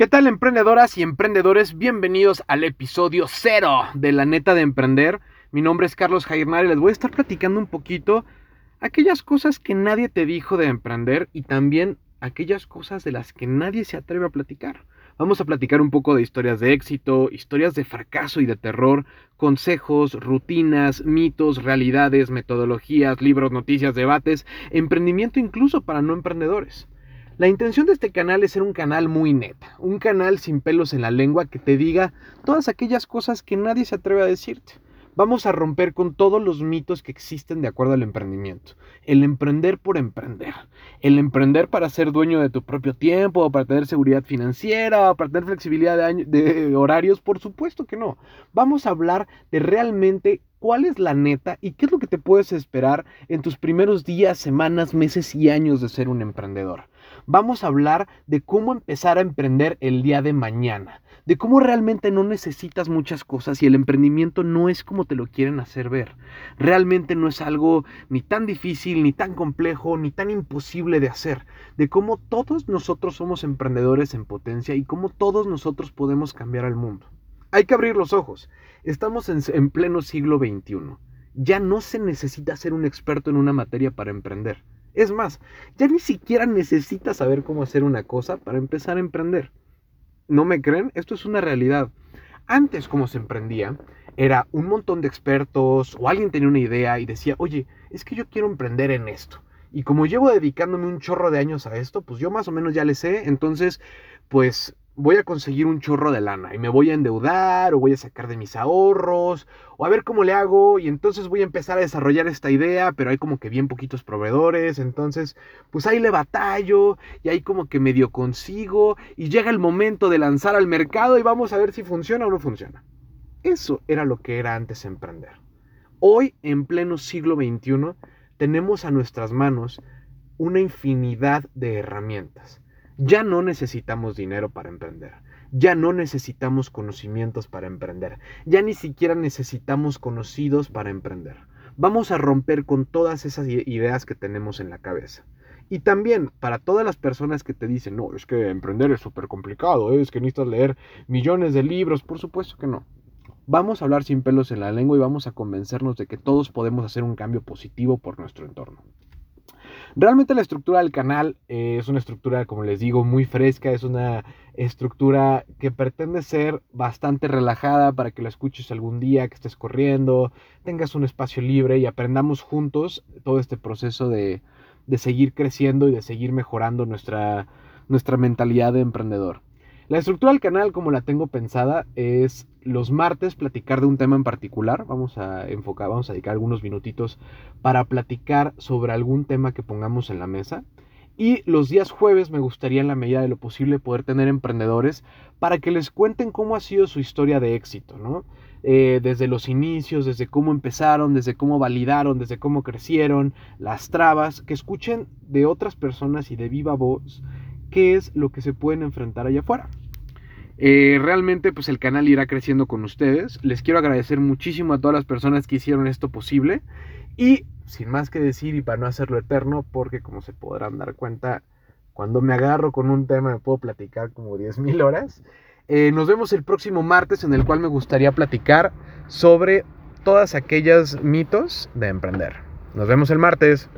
¿Qué tal emprendedoras y emprendedores? Bienvenidos al episodio cero de la neta de emprender. Mi nombre es Carlos Jairnar y les voy a estar platicando un poquito aquellas cosas que nadie te dijo de emprender y también aquellas cosas de las que nadie se atreve a platicar. Vamos a platicar un poco de historias de éxito, historias de fracaso y de terror, consejos, rutinas, mitos, realidades, metodologías, libros, noticias, debates, emprendimiento incluso para no emprendedores. La intención de este canal es ser un canal muy neta, un canal sin pelos en la lengua que te diga todas aquellas cosas que nadie se atreve a decirte. Vamos a romper con todos los mitos que existen de acuerdo al emprendimiento. El emprender por emprender. El emprender para ser dueño de tu propio tiempo, para tener seguridad financiera, para tener flexibilidad de, de horarios. Por supuesto que no. Vamos a hablar de realmente cuál es la neta y qué es lo que te puedes esperar en tus primeros días, semanas, meses y años de ser un emprendedor. Vamos a hablar de cómo empezar a emprender el día de mañana, de cómo realmente no necesitas muchas cosas y el emprendimiento no es como te lo quieren hacer ver. Realmente no es algo ni tan difícil, ni tan complejo, ni tan imposible de hacer, de cómo todos nosotros somos emprendedores en potencia y cómo todos nosotros podemos cambiar al mundo. Hay que abrir los ojos. Estamos en, pleno siglo XXI. Ya no se necesita ser un experto en una materia para emprender. Es más, ya ni siquiera necesitas saber cómo hacer una cosa para empezar a emprender. ¿No me creen? Esto es una realidad. Antes, como se emprendía, era un montón de expertos o alguien tenía una idea y decía, oye, es que yo quiero emprender en esto. Y como llevo dedicándome un chorro de años a esto, pues yo más o menos ya le sé. Entonces, pues voy a conseguir un chorro de lana y me voy a endeudar o voy a sacar de mis ahorros o a ver cómo le hago y entonces voy a empezar a desarrollar esta idea, pero hay como que bien poquitos proveedores, entonces pues ahí le batallo y ahí como que medio consigo y llega el momento de lanzar al mercado y vamos a ver si funciona o no funciona. Eso era lo que era antes emprender. Hoy, en pleno siglo XXI, tenemos a nuestras manos una infinidad de herramientas ya no necesitamos dinero para emprender. Ya no necesitamos conocimientos para emprender. Ya ni siquiera necesitamos conocidos para emprender. Vamos a romper con todas esas ideas que tenemos en la cabeza. Y también para todas las personas que te dicen, no, es que emprender es súper complicado, es que necesitas leer millones de libros, por supuesto que no. Vamos a hablar sin pelos en la lengua y vamos a convencernos de que todos podemos hacer un cambio positivo por nuestro entorno. Realmente la estructura del canal eh, es una estructura, como les digo, muy fresca, es una estructura que pretende ser bastante relajada para que la escuches algún día, que estés corriendo, tengas un espacio libre y aprendamos juntos todo este proceso de, de seguir creciendo y de seguir mejorando nuestra, nuestra mentalidad de emprendedor. La estructura del canal, como la tengo pensada, es los martes platicar de un tema en particular. Vamos a enfocar, vamos a dedicar algunos minutitos para platicar sobre algún tema que pongamos en la mesa. Y los días jueves me gustaría en la medida de lo posible poder tener emprendedores para que les cuenten cómo ha sido su historia de éxito, ¿no? Eh, desde los inicios, desde cómo empezaron, desde cómo validaron, desde cómo crecieron, las trabas, que escuchen de otras personas y de viva voz qué es lo que se pueden enfrentar allá afuera. Eh, realmente pues el canal irá creciendo con ustedes. Les quiero agradecer muchísimo a todas las personas que hicieron esto posible. Y sin más que decir y para no hacerlo eterno, porque como se podrán dar cuenta, cuando me agarro con un tema me puedo platicar como 10.000 horas. Eh, nos vemos el próximo martes en el cual me gustaría platicar sobre todas aquellas mitos de emprender. Nos vemos el martes.